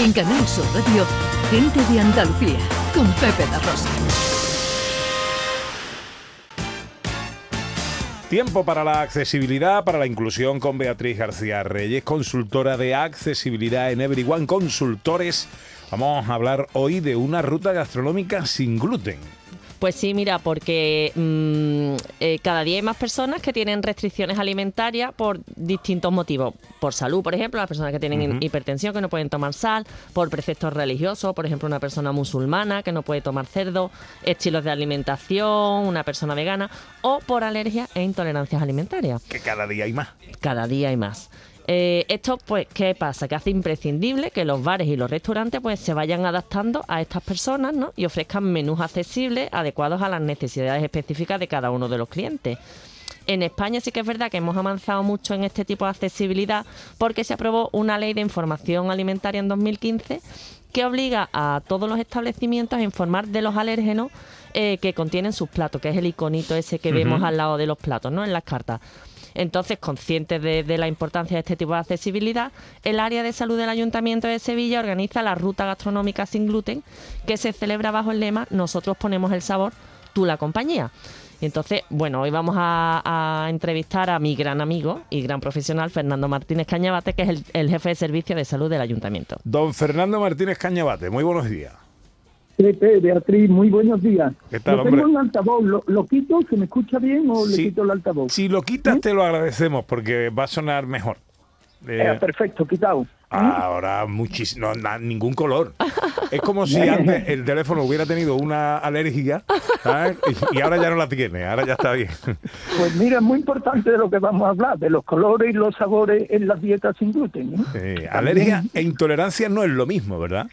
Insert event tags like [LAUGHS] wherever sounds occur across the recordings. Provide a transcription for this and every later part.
En Canal Sur Radio, Gente de Andalucía, con Pepe La Rosa. Tiempo para la accesibilidad, para la inclusión con Beatriz García Reyes, consultora de accesibilidad en Everyone Consultores. Vamos a hablar hoy de una ruta gastronómica sin gluten. Pues sí, mira, porque mm, eh, cada día hay más personas que tienen restricciones alimentarias por distintos motivos. Por salud, por ejemplo, las personas que tienen hipertensión que no pueden tomar sal, por preceptos religiosos, por ejemplo, una persona musulmana que no puede tomar cerdo, estilos de alimentación, una persona vegana, o por alergias e intolerancias alimentarias. Que cada día hay más. Cada día hay más. Eh, esto, pues, ¿qué pasa? Que hace imprescindible que los bares y los restaurantes pues se vayan adaptando a estas personas ¿no? y ofrezcan menús accesibles adecuados a las necesidades específicas de cada uno de los clientes. En España sí que es verdad que hemos avanzado mucho en este tipo de accesibilidad porque se aprobó una ley de información alimentaria en 2015 que obliga a todos los establecimientos a informar de los alérgenos eh, que contienen sus platos, que es el iconito ese que vemos al lado de los platos, ¿no? En las cartas. Entonces, conscientes de, la importancia de este tipo de accesibilidad, el área de salud del Ayuntamiento de Sevilla organiza la ruta gastronómica sin gluten que se celebra bajo el lema Nosotros ponemos el sabor, tú la compañía. entonces, bueno, hoy vamos a, entrevistar a mi gran amigo y gran profesional, Fernando Martínez Cañabate, que es el jefe de servicio de salud del ayuntamiento. Don Fernando Martínez Cañabate, muy buenos días. Pepe, Beatriz, muy buenos días. ¿Qué tal, hombre? Tengo un altavoz, ¿Lo, quito? ¿Se me escucha bien o le quito el altavoz? Si lo quitas, te lo agradecemos porque va a sonar mejor. Eh, perfecto, quitado. Ahora muchísimo, no, ningún color. Es como si [LAUGHS] antes el teléfono hubiera tenido una alergia y, ahora ya no la tiene, ahora ya está bien. Pues mira, es muy importante de lo que vamos a hablar, de los colores y los sabores en las dietas sin gluten. ¿eh? alergia e intolerancia no es lo mismo, ¿verdad?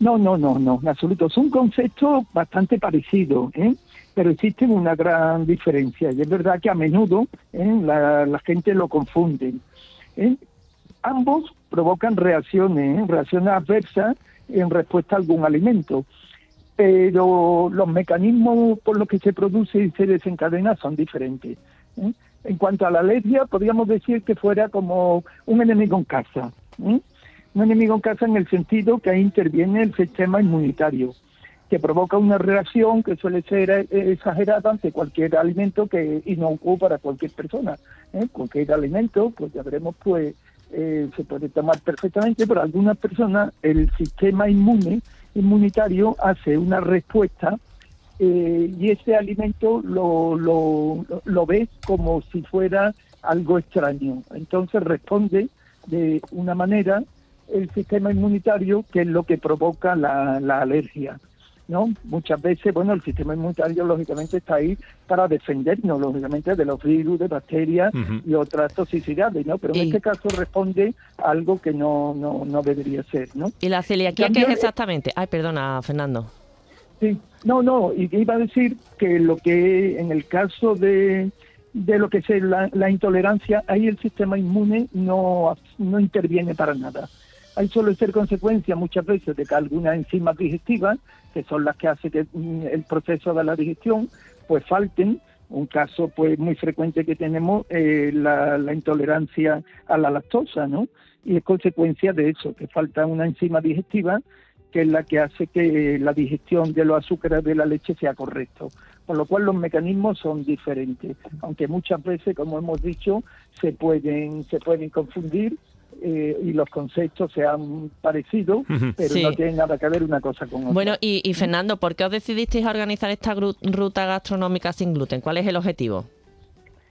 No, no, no, no, en absoluto. Son conceptos bastante parecidos, ¿eh? pero existen una gran diferencia. Y es verdad que a menudo ¿eh? la, gente lo confunde. ¿eh? Ambos provocan reacciones, ¿eh? reacciones adversas en respuesta a algún alimento. Pero los mecanismos por los que se produce y se desencadena son diferentes. En cuanto a la alergia, podríamos decir que fuera como un enemigo en casa un enemigo en casa en el sentido que ahí interviene el sistema inmunitario, que provoca una reacción que suele ser eh, exagerada ante cualquier alimento que inocuo para cualquier persona. ¿eh? Cualquier alimento, pues ya veremos, pues eh, se puede tomar perfectamente, pero algunas personas el sistema inmune inmunitario hace una respuesta y ese alimento lo, lo ve como si fuera algo extraño. Entonces responde de una manera el sistema inmunitario, que es lo que provoca la, alergia. ¿no? Muchas veces, bueno, el sistema inmunitario lógicamente está ahí para defendernos, lógicamente, de los virus, de bacterias y otras toxicidades, ¿no? Pero en este caso responde a algo que no, no, no debería ser, ¿no? ¿Y la celiaquía qué es exactamente? Ay, perdona, Fernando. Sí, no, no, y iba a decir que lo que en el caso de, de lo que es la, la intolerancia, ahí el sistema inmune no, no interviene para nada. Ahí suele ser consecuencia muchas veces de que algunas enzimas digestivas, que son las que hacen que mm, el proceso de la digestión, pues falten. Un caso pues muy frecuente que tenemos es la, intolerancia a la lactosa, ¿no? Y es consecuencia de eso, que falta una enzima digestiva que es la que hace que la digestión de los azúcares de la leche sea correcto. Por lo cual los mecanismos son diferentes, aunque muchas veces, como hemos dicho, se pueden, se pueden confundir eh, y los conceptos sean parecidos, pero no tienen nada que ver una cosa con otra. Bueno, y, Fernando, ¿por qué os decidisteis a organizar esta ruta gastronómica sin gluten? ¿Cuál es el objetivo?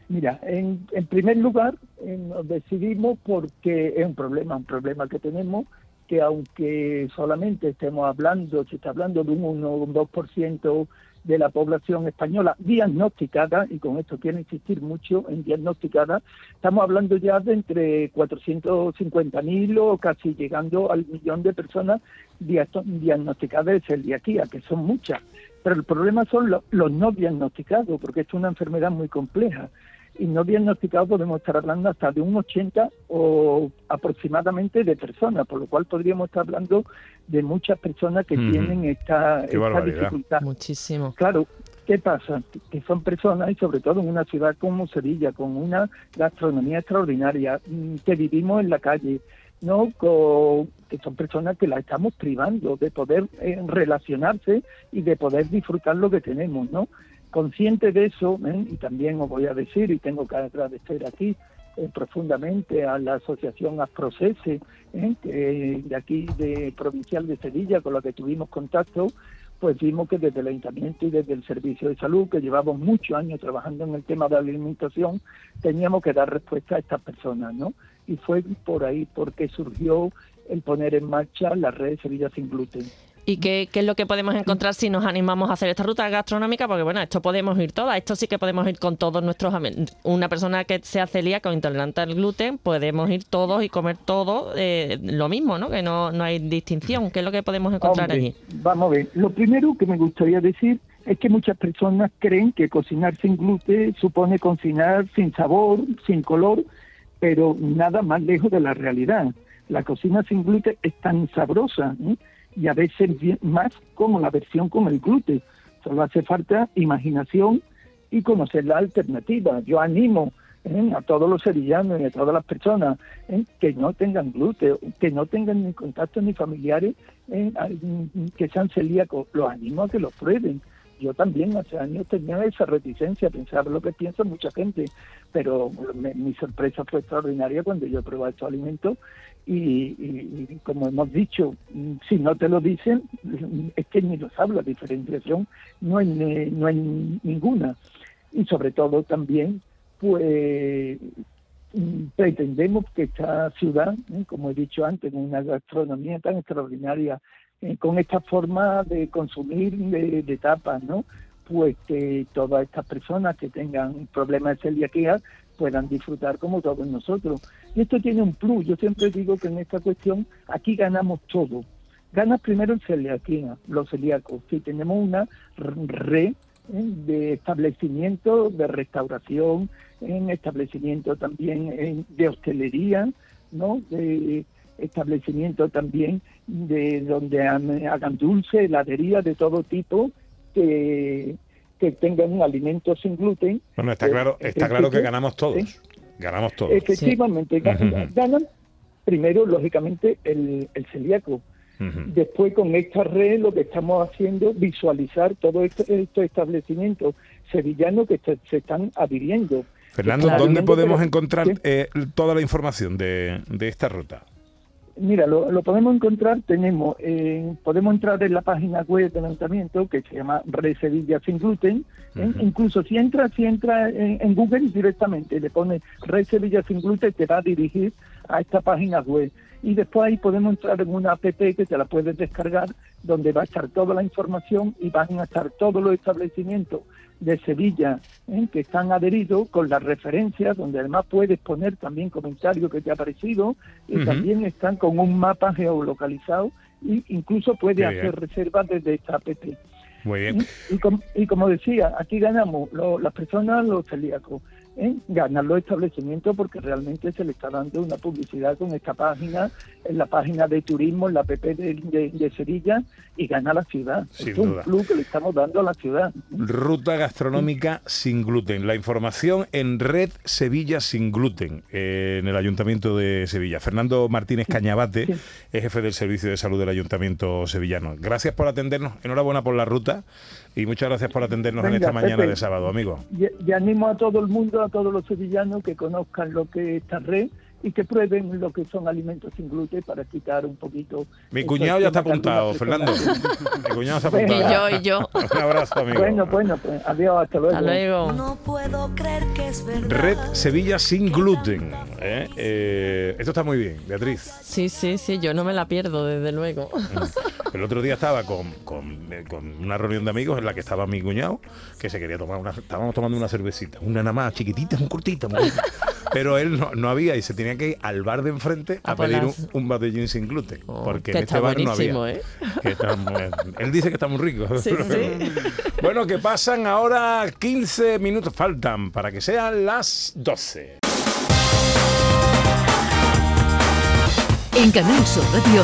Mira, en, primer lugar, nos decidimos porque es un problema, un problema que tenemos, que aunque solamente estemos hablando, se está hablando de un 1 o un 2% de la población española diagnosticada, y con esto quiero insistir mucho en diagnosticada, estamos hablando ya de entre 450.000 o casi llegando al millón de personas diagnosticadas de celiaquía, que son muchas. Pero el problema son los, no diagnosticados, porque es una enfermedad muy compleja y no diagnosticados podemos estar hablando hasta de un 80 o aproximadamente de personas, por lo cual podríamos estar hablando de muchas personas que tienen esta, esta dificultad. Muchísimo. Claro, ¿qué pasa? Que son personas, y sobre todo en una ciudad como Sevilla, con una gastronomía extraordinaria, mm, que vivimos en la calle, ¿no? Con, que son personas que la estamos privando de poder eh, relacionarse y de poder disfrutar lo que tenemos, ¿no? Consciente de eso, ¿eh? y también os voy a decir, y tengo que agradecer aquí eh, profundamente a la asociación Asprocese, ¿eh? de aquí de Provincial de Sevilla, con la que tuvimos contacto, pues vimos que desde el ayuntamiento y desde el servicio de salud, que llevamos muchos años trabajando en el tema de la alimentación, teníamos que dar respuesta a estas personas, ¿no? Y fue por ahí porque surgió el poner en marcha la red Sevilla sin gluten. ¿Y qué, qué, es lo que podemos encontrar si nos animamos a hacer esta ruta gastronómica? Porque bueno, esto podemos ir todas, esto sí que podemos ir con todos nuestros amigos. Una persona que sea celíaca o intolerante al gluten, podemos ir todos y comer todo eh, lo mismo, ¿no? Que no, no hay distinción. ¿Qué es lo que podemos encontrar Hombre, allí? Vamos a ver, lo primero que me gustaría decir es que muchas personas creen que cocinar sin gluten supone cocinar sin sabor, sin color, pero nada más lejos de la realidad. La cocina sin gluten es tan sabrosa ¿eh? Y a veces más como la versión con el gluten. Solo hace falta imaginación y conocer la alternativa. Yo animo ¿eh? a todos los sevillanos y a todas las personas ¿eh? que no tengan gluten, que no tengan ni contacto ni familiares ¿eh? Que sean celíacos. Los animo a que lo prueben. Yo también hace años tenía esa reticencia a pensar lo que piensa mucha gente, pero mi sorpresa fue extraordinaria cuando yo probé estos alimentos y, como hemos dicho, si no te lo dicen, es que ni lo sabes, la diferenciación no hay, no hay ninguna. Y sobre todo también, pues pretendemos que esta ciudad, ¿eh? como he dicho antes, una gastronomía tan extraordinaria, eh, con esta forma de consumir de, tapas, ¿no? Pues que todas estas personas que tengan problemas de celiaquía puedan disfrutar como todos nosotros. Y esto tiene un plus. Yo siempre digo que en esta cuestión aquí ganamos todo. Gana primero el celiaquía, los celíacos. Si tenemos una red. De establecimiento, de restauración, en establecimiento también eh, de hostelería, ¿no? De establecimiento también de donde hagan dulce, heladería de todo tipo que, que tengan alimentos sin gluten. Bueno, está Eh, claro, en está claro que principio, ganamos todos. ¿sí? Ganamos todos. Efectivamente, gan- Ujú. ganan primero, lógicamente, el, el celíaco. Después, con esta red, lo que estamos haciendo visualizar todos estos, estos establecimientos sevillanos que se, se están adhiriendo. Fernando. ¿dónde podemos Pero- encontrar eh, toda la información de, de esta ruta? Mira, lo, lo podemos encontrar, tenemos, eh, podemos entrar en la página web del ayuntamiento que se llama Red Sevilla Sin Gluten. ¿eh? Incluso si entra, si entra en, en Google directamente, le pone Red Sevilla Sin Gluten, te va a dirigir a esta página web. Y después ahí podemos entrar en una app que te la puedes descargar, donde va a estar toda la información y van a estar todos los establecimientos de Sevilla ¿eh? que están adheridos con las referencias, donde además puedes poner también comentarios que te ha parecido y también están con un mapa geolocalizado e incluso puedes hacer reservas desde esta app. Muy bien. Y, com- y como decía, aquí ganamos lo- las personas, los celíacos, ganan los establecimientos porque realmente se le está dando una publicidad con esta página, en la página de turismo, en la app de, de- de Sevilla, y gana la ciudad. Sin es un plus que le estamos dando a la ciudad. Ruta gastronómica sin gluten. La información en Red Sevilla sin gluten, eh, en el Ayuntamiento de Sevilla. Fernando Martínez Cañabate Sí. es jefe del Servicio de Salud del Ayuntamiento sevillano. Gracias por atendernos. Enhorabuena por la ruta y muchas gracias por atendernos en Venga, esta mañana Pepe. de sábado, amigo. Y, y animo a todo el mundo, a todos los sevillanos que conozcan lo que es esta red y que prueben lo que son alimentos sin gluten para quitar un poquito. Mi cuñado ya está apuntado, Fernando. [LAUGHS] Mi cuñado se ha Venga. Y apuntado. yo, y yo. [LAUGHS] Un abrazo, amigo. Bueno, bueno, pues adiós, hasta luego. Hasta luego. No puedo creer que es verdad. Red Sevilla sin gluten. ¿eh? Eh, esto está muy bien, Beatriz. Sí, sí, sí, yo no me la pierdo, desde luego. [LAUGHS] El otro día estaba con, con, eh, con una reunión de amigos en la que estaba mi cuñado, que se quería tomar una. Estábamos tomando una cervecita, una nada más chiquitita, muy cortita, muy cortita. [LAUGHS] Pero él no, no había y se tenía que ir al bar de enfrente a pedir un, un batallín sin gluten. Oh, porque que en este bar no había. ¿eh? Que está muy- él dice que está muy rico. Sí, [LAUGHS] sí. Bueno, que pasan ahora 15 minutos, faltan para que sean las 12. En Canal Sur Radio,